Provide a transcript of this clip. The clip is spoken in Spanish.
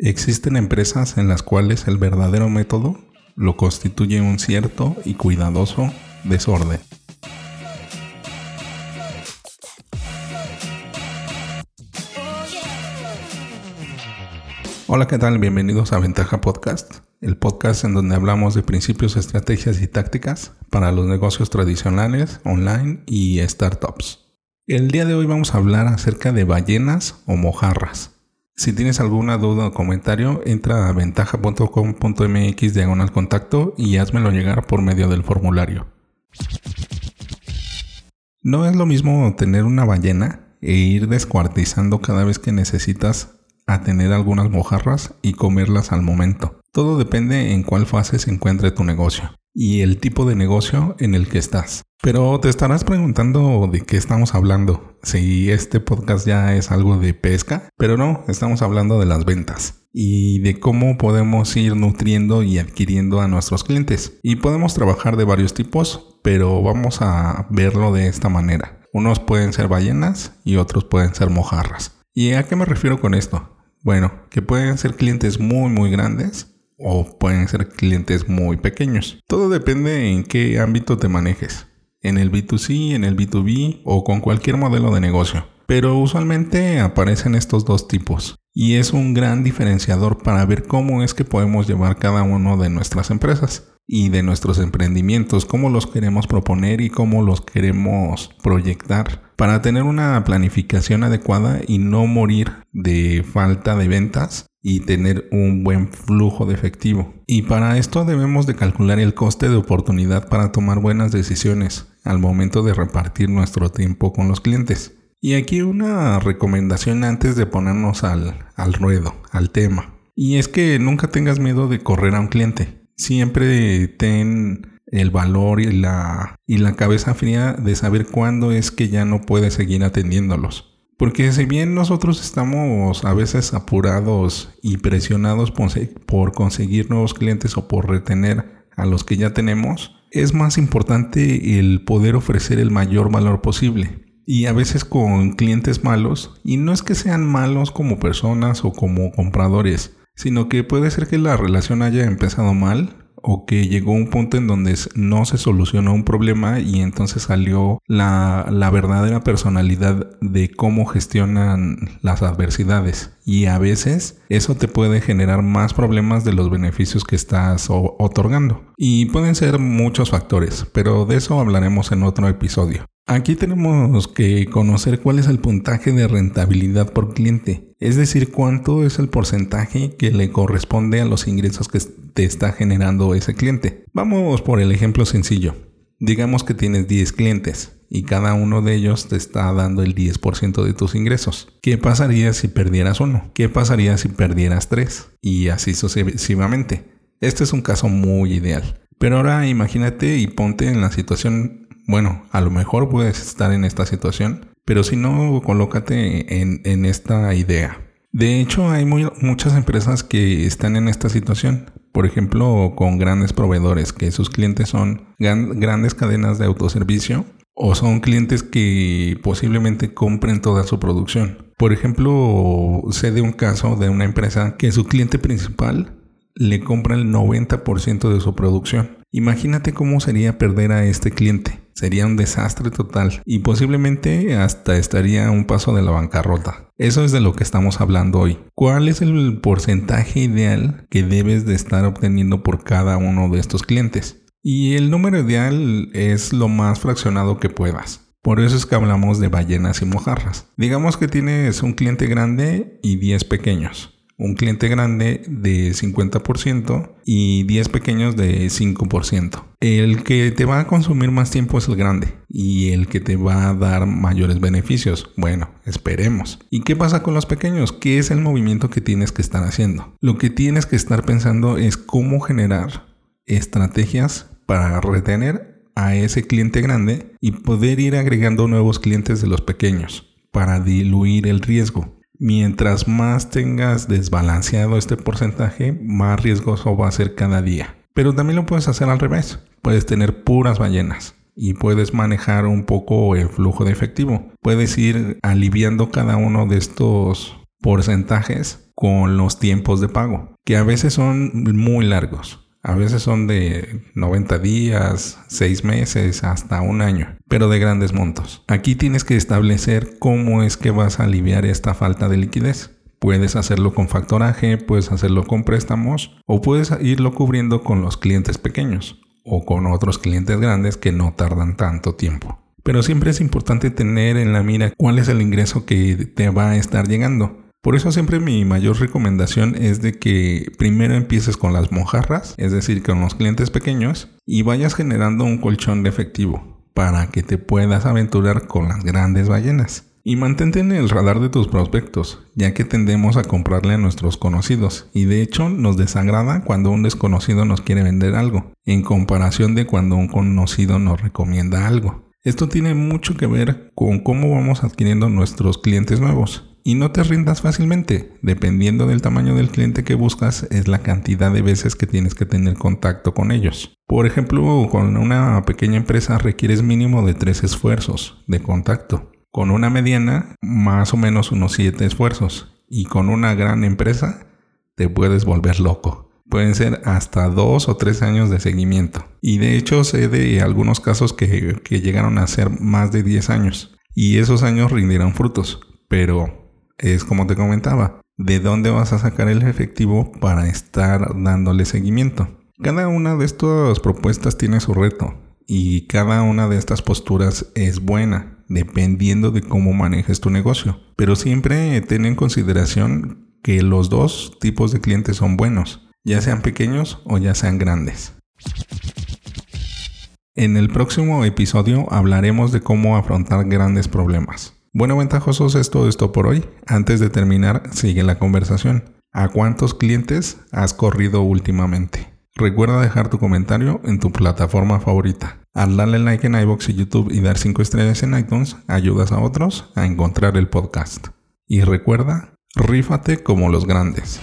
Existen empresas en las cuales el verdadero método lo constituye un cierto y cuidadoso desorden. Hola, ¿qué tal? Bienvenidos a Ventaja Podcast, el podcast en donde hablamos de principios, estrategias y tácticas para los negocios tradicionales, online y startups. El día de hoy vamos a hablar acerca de ballenas o mojarras. Si tienes alguna duda o comentario, entra a ventaja.com.mx diagonal contacto y házmelo llegar por medio del formulario. No es lo mismo tener una ballena e ir descuartizando cada vez que necesitas a tener algunas mojarras y comerlas al momento. Todo depende en cuál fase se encuentre tu negocio y el tipo de negocio en el que estás. Pero te estarás preguntando de qué estamos hablando, si este podcast ya es algo de pesca, pero no, estamos hablando de las ventas y de cómo podemos ir nutriendo y adquiriendo a nuestros clientes. Y podemos trabajar de varios tipos, pero vamos a verlo de esta manera. Unos pueden ser ballenas y otros pueden ser mojarras. ¿Y a qué me refiero con esto? Bueno, que pueden ser clientes muy muy grandes o pueden ser clientes muy pequeños. Todo depende en qué ámbito te manejes. En el B2C, en el B2B o con cualquier modelo de negocio. Pero usualmente aparecen estos dos tipos. Y es un gran diferenciador para ver cómo es que podemos llevar cada uno de nuestras empresas y de nuestros emprendimientos, cómo los queremos proponer y cómo los queremos proyectar para tener una planificación adecuada y no morir de falta de ventas y tener un buen flujo de efectivo. Y para esto debemos de calcular el coste de oportunidad para tomar buenas decisiones al momento de repartir nuestro tiempo con los clientes. Y aquí una recomendación antes de ponernos al, al ruedo, al tema. Y es que nunca tengas miedo de correr a un cliente siempre ten el valor y la, y la cabeza fría de saber cuándo es que ya no puedes seguir atendiéndolos. Porque si bien nosotros estamos a veces apurados y presionados por conseguir nuevos clientes o por retener a los que ya tenemos, es más importante el poder ofrecer el mayor valor posible. Y a veces con clientes malos, y no es que sean malos como personas o como compradores, sino que puede ser que la relación haya empezado mal o que llegó un punto en donde no se solucionó un problema y entonces salió la, la, verdadera personalidad de cómo gestionan las adversidades. Y a veces eso te puede generar más problemas de los beneficios que estás otorgando. Y pueden ser muchos factores, pero de eso hablaremos en otro episodio. Aquí tenemos que conocer cuál es el puntaje de rentabilidad por cliente, es decir, cuánto es el porcentaje que le corresponde a los ingresos que te está generando ese cliente. Vamos por el ejemplo sencillo. Digamos que tienes 10 clientes y cada uno de ellos te está dando el 10% de tus ingresos. ¿Qué pasaría si perdieras uno? ¿Qué pasaría si perdieras tres? Y así sucesivamente. Este es un caso muy ideal. Pero ahora imagínate y ponte en la situación bueno, a lo mejor puedes estar en esta situación, pero si no, colócate en, esta idea. De hecho, hay muchas empresas que están en esta situación. Por ejemplo, con grandes proveedores, que sus clientes son grandes cadenas de autoservicio o son clientes que posiblemente compren toda su producción. Por ejemplo, sé de un caso de una empresa que su cliente principal le compra el 90% de su producción. Imagínate cómo sería perder a este cliente. Sería un desastre total y posiblemente hasta estaría un paso de la bancarrota. Eso es de lo que estamos hablando hoy. ¿Cuál es el porcentaje ideal que debes de estar obteniendo por cada uno de estos clientes? Y el número ideal es lo más fraccionado que puedas. Por eso es que hablamos de ballenas y mojarras. Digamos que tienes un cliente grande y 10 pequeños un cliente grande de 50% y 10 pequeños de 5%. El que te va a consumir más tiempo es el grande y el que te va a dar mayores beneficios. Bueno, esperemos. ¿Y qué pasa con los pequeños? ¿Qué es el movimiento que tienes que estar haciendo? Lo que tienes que estar pensando es cómo generar estrategias para retener a ese cliente grande y poder ir agregando nuevos clientes de los pequeños para diluir el riesgo. Mientras más tengas desbalanceado este porcentaje, más riesgoso va a ser cada día. Pero también lo puedes hacer al revés. Puedes tener puras ballenas y puedes manejar un poco el flujo de efectivo. Puedes ir aliviando cada uno de estos porcentajes con los tiempos de pago, que a veces son muy largos. A veces son de 90 días, 6 meses, hasta un año, pero de grandes montos. Aquí tienes que establecer cómo es que vas a aliviar esta falta de liquidez. Puedes hacerlo con factoraje, puedes hacerlo con préstamos o puedes irlo cubriendo con los clientes pequeños o con otros clientes grandes que no tardan tanto tiempo. Pero siempre es importante tener en la mira cuál es el ingreso que te va a estar llegando. Por eso siempre mi mayor recomendación es de que primero empieces con las mojarras, es decir, con los clientes pequeños, y vayas generando un colchón de efectivo para que te puedas aventurar con las grandes ballenas. Y mantente en el radar de tus prospectos, ya que tendemos a comprarle a nuestros conocidos, y de hecho nos desagrada cuando un desconocido nos quiere vender algo, en comparación de cuando un conocido nos recomienda algo. Esto tiene mucho que ver con cómo vamos adquiriendo nuestros clientes nuevos. Y no te rindas fácilmente. Dependiendo del tamaño del cliente que buscas, es la cantidad de veces que tienes que tener contacto con ellos. Por ejemplo, con una pequeña empresa requieres mínimo de tres esfuerzos de contacto. Con una mediana, más o menos unos 7 esfuerzos. Y con una gran empresa, te puedes volver loco. Pueden ser hasta 2 o 3 años de seguimiento. Y de hecho sé de algunos casos que, que llegaron a ser más de 10 años. Y esos años rindieron frutos. Pero es como te comentaba, ¿de dónde vas a sacar el efectivo para estar dándole seguimiento? Cada una de estas propuestas tiene su reto y cada una de estas posturas es buena dependiendo de cómo manejes tu negocio. Pero siempre ten en consideración que los dos tipos de clientes son buenos, ya sean pequeños o ya sean grandes. En el próximo episodio hablaremos de cómo afrontar grandes problemas. Bueno, ventajosos es todo esto por hoy. Antes de terminar, sigue la conversación. ¿A cuántos clientes has corrido últimamente? Recuerda dejar tu comentario en tu plataforma favorita. Al darle like en iBox y YouTube y dar 5 estrellas en iTunes, ayudas a otros a encontrar el podcast. Y recuerda, rífate como los grandes.